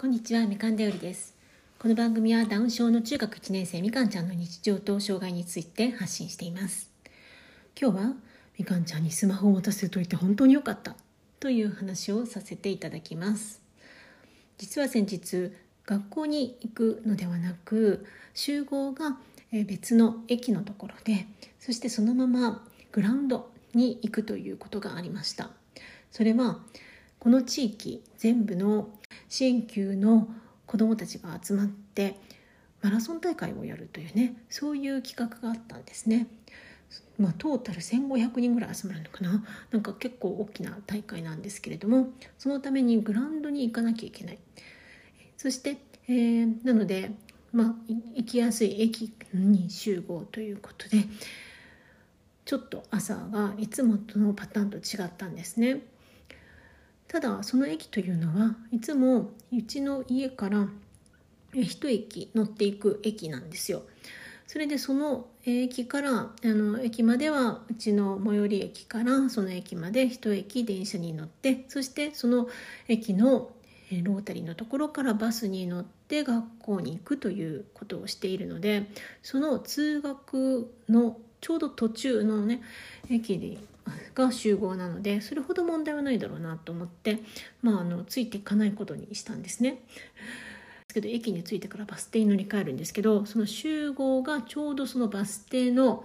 こんにちはみかんだよりです。この番組はダウン症の中学1年生みかんちゃんの日常と障害について発信しています。今日はみかんちゃんにスマホを持たせといて本当に良かった。という話をさせていただきます。実は先日学校に行くのではなく集合が別の駅のところでそしてそのままグラウンドに行くということがありました。それはこの地域全部の支援級の子どもたちが集まってマラソン大会をやるというねそういう企画があったんですね。まあ、トータル1500人ぐらい集まるのかななんか結構大きな大会なんですけれどもそのためにグラウンドに行かなきゃいけないそして、えー、なので、まあ、行きやすい駅に集合ということでちょっと朝がいつもとのパターンと違ったんですね。ただその駅というのはいつもうちの家から一駅乗っていく駅なんですよ。それでその駅からあの駅まではうちの最寄り駅からその駅まで一駅電車に乗ってそしてその駅のロータリーのところからバスに乗って学校に行くということをしているのでその通学のちょうど途中のね駅でが集合なのでそれほど問題はないだろうなと思って、まあ、あのついていかないことにしたんですね。ですけど駅に着いてからバス停に乗り換えるんですけどその集合がちょうどそのバス停の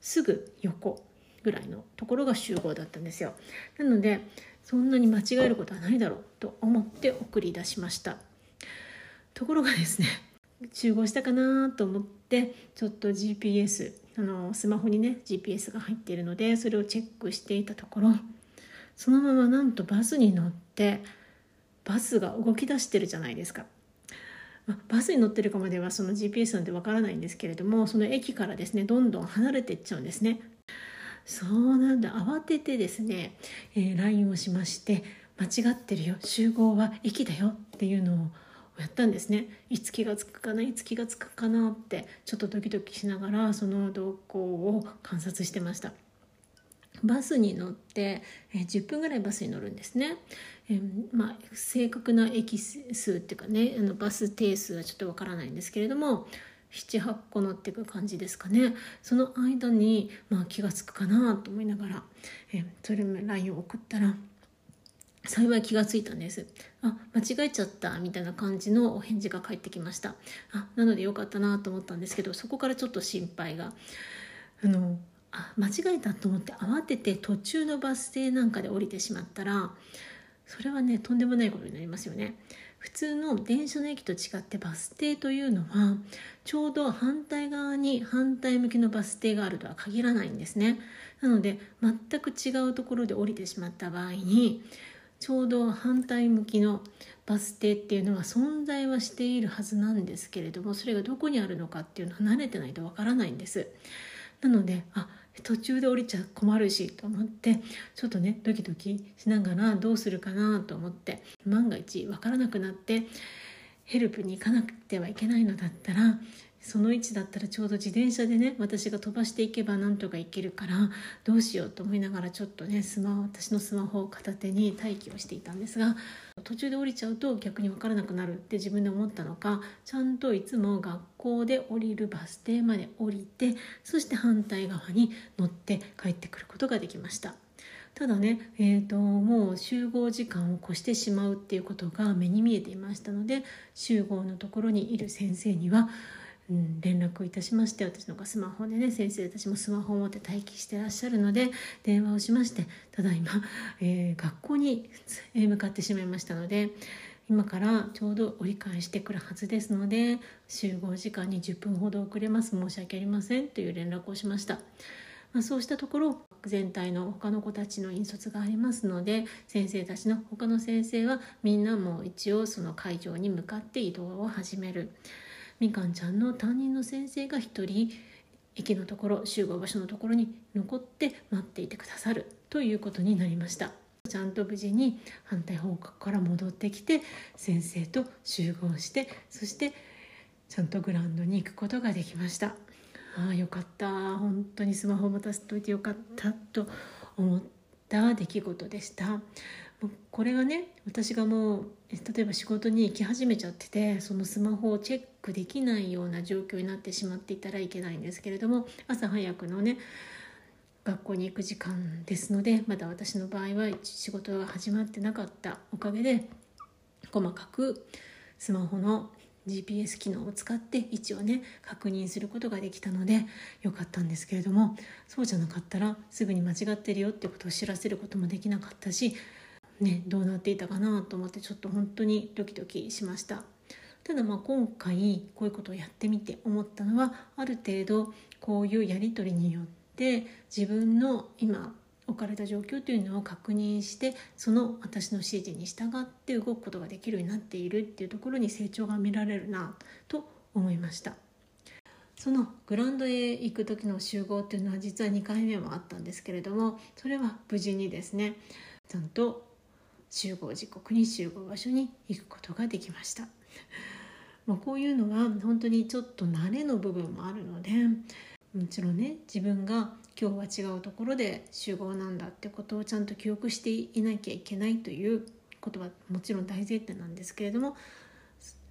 すぐ横ぐらいのところが集合だったんですよ。なのでそんなに間違えることはないだろうと思って送り出しました。ところがですね集合したかなと思ってちょっと GPS あのスマホにね GPS が入っているのでそれをチェックしていたところそのままなんとバスに乗ってバスが動き出してるじゃないですか。まバスに乗ってるかまではその GPS なんてわからないんですけれどもその駅からですねどんどん離れていっちゃうんですね。そうなんだ慌ててですね、えー、LINE をしまして間違ってるよ集合は駅だよっていうのをやったんですね。いつ気が付くかないつ気が付くかなってちょっとドキドキしながらその動向を観察してました。バスに乗って、え10分ぐらいバスに乗るんですね、えまあ、正確な駅数っていうかねあのバス定数はちょっとわからないんですけれども78個乗っていく感じですかね。その間に、まあ、気が付くかなと思いながら、えそれも LINE を送ったら幸い気がついたんです。あ間違えちゃったみたいな感じのお返事が返ってきました。あなのでよかったなと思ったんですけどそこからちょっと心配が。あのあ間違えたと思って慌てて途中のバス停なんかで降りてしまったらそれはねとんでもないことになりますよね。普通の電車の駅と違ってバス停というのはちょうど反対側に反対向きのバス停があるとは限らないんですね。なので全く違うところで降りてしまった場合にちょうど反対向きのバス停っていうのは存在はしているはずなんですけれどもそれがどこにあるのかっていうのは慣れてないとわからないんです。なのであ途中で降りちゃ困るしと思ってちょっとねドキドキしながらどうするかなと思って万が一わからなくなってヘルプに行かなくてはいけないのだったらその位置だったらちょうど自転車でね私が飛ばしていけばなんとかいけるからどうしようと思いながらちょっとねスマ私のスマホを片手に待機をしていたんですが途中で降りちゃうと逆に分からなくなるって自分で思ったのかちゃんといつも学校で降りるバス停まで降りてそして反対側に乗って帰ってくることができました。ただね、えーと、もう集合時間を越してしまうっていうことが目に見えていましたので集合のところにいる先生にはうん、連絡をいたしまして私のがスマホでね先生たちもスマホを持って待機してらっしゃるので電話をしましてただいま、えー、学校に向かってしまいましたので今からちょうど折り返してくるはずですので集合時間に10分ほど遅れます申し訳ありませんという連絡をしました。まあ、そうしたところ全体の他の子たちの引率がありますので先生たちの他の先生はみんなも一応その会場に向かって移動を始める。みかんちゃんの担任の先生が一人駅のところ集合場所のところに残って待っていてくださるということになりました。ちゃんと無事に反対方向から戻ってきて先生と集合してそしてちゃんとグラウンドに行くことができました。ああよかった。本当にスマホ持たせといてよかったと思った出来事でした。これがね私がもう例えば仕事に行き始めちゃっててそのスマホをチェックできないような状況になってしまっていたらいけないんですけれども朝早くのね学校に行く時間ですのでまだ私の場合は仕事が始まってなかった。おかげで細かくスマホの GPS 機能を使って位置をね確認することができたのでよかったんですけれどもそうじゃなかったらすぐに間違ってるよってことを知らせることもできなかったし、ね、どうなっていたかなと思ってちょっと本当にドキドキしました。ただまあ今回こういうことをやってみて思ったのはある程度こういうやり取りによって自分の今置かれた状況というのを確認してその私の指示に従って動くことができるようになっているっていうところに成長が見られるなと思いましたそのグラウンドへ行く時の集合っていうのは実は2回目もあったんですけれどもそれは無事にですねちゃんと集合時刻に集合場所に行くことができました。まあこういうのは本当にちょっと慣れの部分もあるのでもちろんね自分が今日は違うところで集合なんだってことをちゃんと記憶していなきゃいけないということはもちろん大前提なんですけれども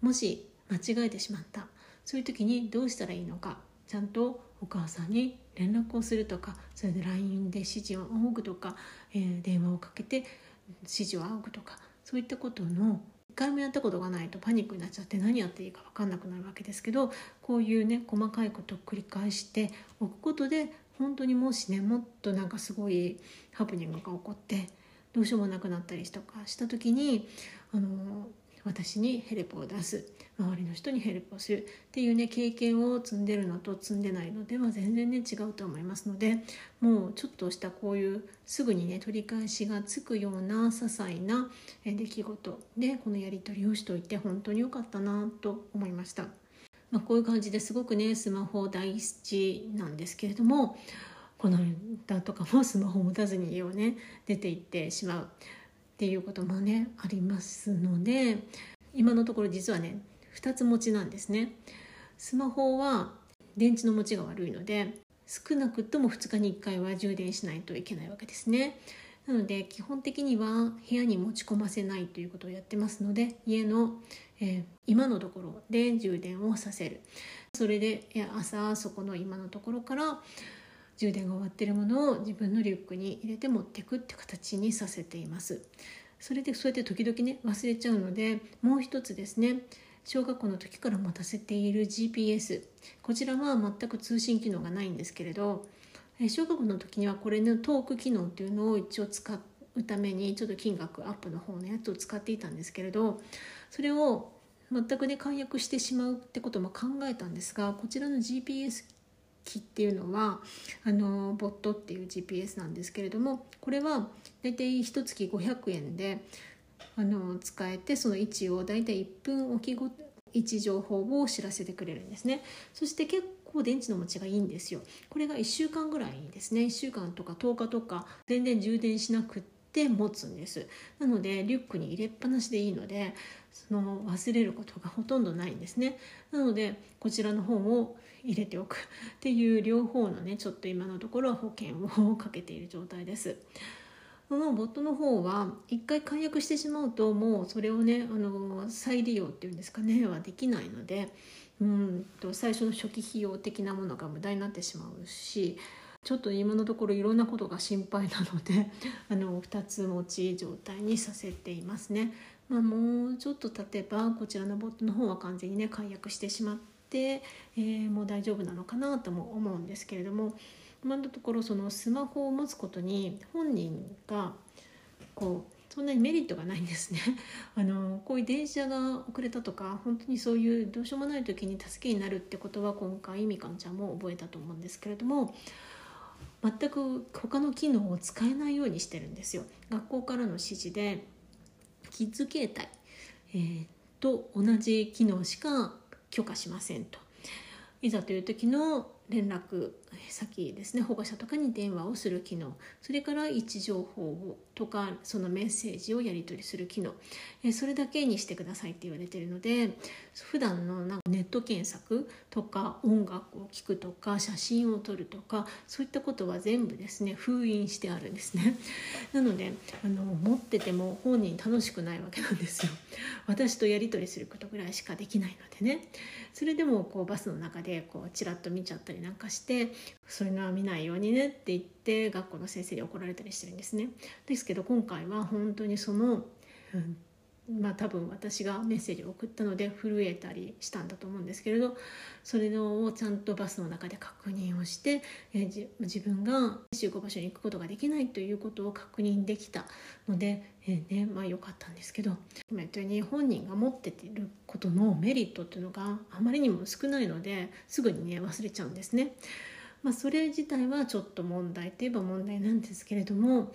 もし間違えてしまったそういう時にどうしたらいいのかちゃんとお母さんに連絡をするとかそれで LINE で指示を仰ぐとか、えー、電話をかけて指示を仰ぐとかそういったことの一回もやったことがないとパニックになっちゃって何やっていいか分かんなくなるわけですけどこういうね細かいことを繰り返しておくことで本当にもしねもっとなんかすごいハプニングが起こってどうしようもなくなったりとかした時にあの私にヘルプを出す周りの人にヘルプをするっていうね経験を積んでるのと積んでないのでは全然ね違うと思いますのでもうちょっとしたこういうすぐにね取り返しがつくような些細な出来事でこのやり取りをしといて本当に良かったなと思いました。まあ、こういう感じですごくねスマホ大好きなんですけれどもこの間とかもスマホを持たずに家をね出て行ってしまうっていうこともねありますので今のところ実はね2つ持ちなんですね。スマホは電池の持ちが悪いので少なくとも2日に1回は充電しないといけないわけですね。なので基本的には部屋に持ち込ませないということをやってますので家の、えー、今のところで充電をさせる。それで朝そこの今のところから充電が終わってるものを自分のリュックに入れて持っていくって形にさせています。それでそうやって時々ね忘れちゃうのでもう一つですね小学校の時から持たせている GPS こちらは全く通信機能がないんですけれど小学校の時にはこれのトーク機能っていうのを一応使うためにちょっと金額アップの方のやつを使っていたんですけれどそれを全くね解約してしまうってことも考えたんですがこちらの GPS 機っていうのはあのボットっていう GPS なんですけれどもこれは大体1月500円であの使えてその位置を大体1分おきご位置情報を知らせてくれるんですね。そして結構電池の持ちがいいんですよ。これが1週間ぐらいですね。1週間とか10日とか全然充電しなくって持つんです。なのでリュックに入れっぱなしでいいのでその忘れることがほとんどないんですね。なのでこちらの方を入れておくっていう両方のねちょっと今のところは保険をかけている状態です。このボットの方は一回解約してしまうともうそれをねあの再利用っていうんですかねはできないのでうんと最初の初期費用的なものが無駄になってしまうしちょっと今のところいろんなことが心配なので あの2つ持ち状態にさせていますね。まあ、もうちょっと経てばこちらのボットの方は完全にね解約してしまって、えー、もう大丈夫なのかなとも思うんですけれども今のところそのスマホを持つことに本人がこうそんなにメリットがないんですね。あのこういう電車が遅れたとか本当にそういうどうしようもない時に助けになるってことは今回みかんちゃんも覚えたと思うんですけれども全く他の機能を使えないようにしてるんですよ。学校からの指示でキッズ携帯、えー、と同じ機能しか許可しませんと。いざという時の連絡先ですね保護者とかに電話をする機能。それから位置情報をとかそのメッセージをやり取りする機能。えそれだけにしてくださいって言われてるので普段のなんかネット検索とか音楽を聴くとか写真を撮るとかそういったことは全部ですね封印してあるんですね。なのであの持ってても本人楽しくないわけなんですよ。私とやり取りすることぐらいしかできないのでね。それでもこうバスの中でこうチラッと見ちゃったりなんかしてそういうのは見ないようにねって言って学校の先生に怒られたりしてるんですね。ですけど今回は本当にその、うん。まあ多分私がメッセージを送ったので震えたりしたんだと思うんですけれどそれをちゃんとバスの中で確認をして、えー、自分が集合場所に行くことができないということを確認できたので、えー、ねまあ良かったんですけど今言ったように本人が持っていることのメリットっていうのがあまりにも少ないのですぐにね忘れちゃうんですね。まあ、それ自体はちょっと問題といえば問題なんですけれども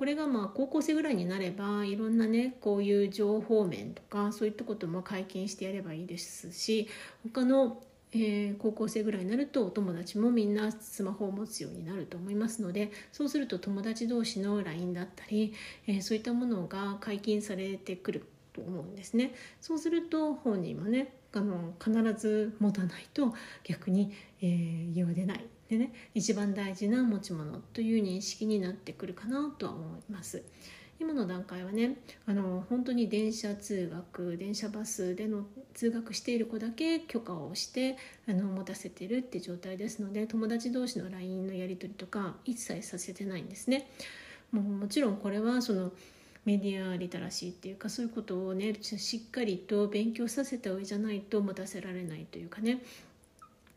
これがまあ高校生ぐらいになればいろんなねこういう情報面とかそういったことも解禁してやればいいですし他のえー、高校生ぐらいになるとお友達もみんなスマホを持つようになると思いますのでそうすると友達同士の LINE だったり、えー、そういったものが解禁されてくると思うんですね。そうすると本人もねあの必ず持たないと逆に、えー、言われないでね一番大事な持ち物という認識になってくるかなとは思います。今の段階はねあの本当に電車通学電車バスでの通学している子だけ許可をしてあの持たせてるって状態ですので友達同士の LINE のやり取りとか一切させてないんですね。もうもちろんこれはそのメディアリテラシーっていうかそういうことをねしっかりと勉強させた上じゃないと持たせられないというかね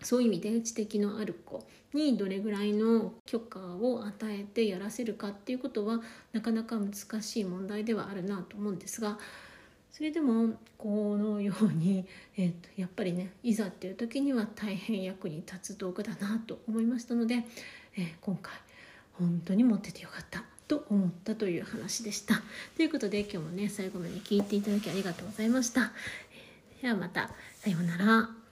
そういう意味で知的のある子にどれぐらいの許可を与えてやらせるかっていうことはなかなか難しい問題ではあるなと思うんですがそれでもこのように、えー、とやっぱりねいざっていう時には大変役に立つ道具だなと思いましたので、えー、今回本当に持っててよかったと思ったという話でした。ということで今日もね最後まで聞いていただきありがとうございました。ではまたさようなら。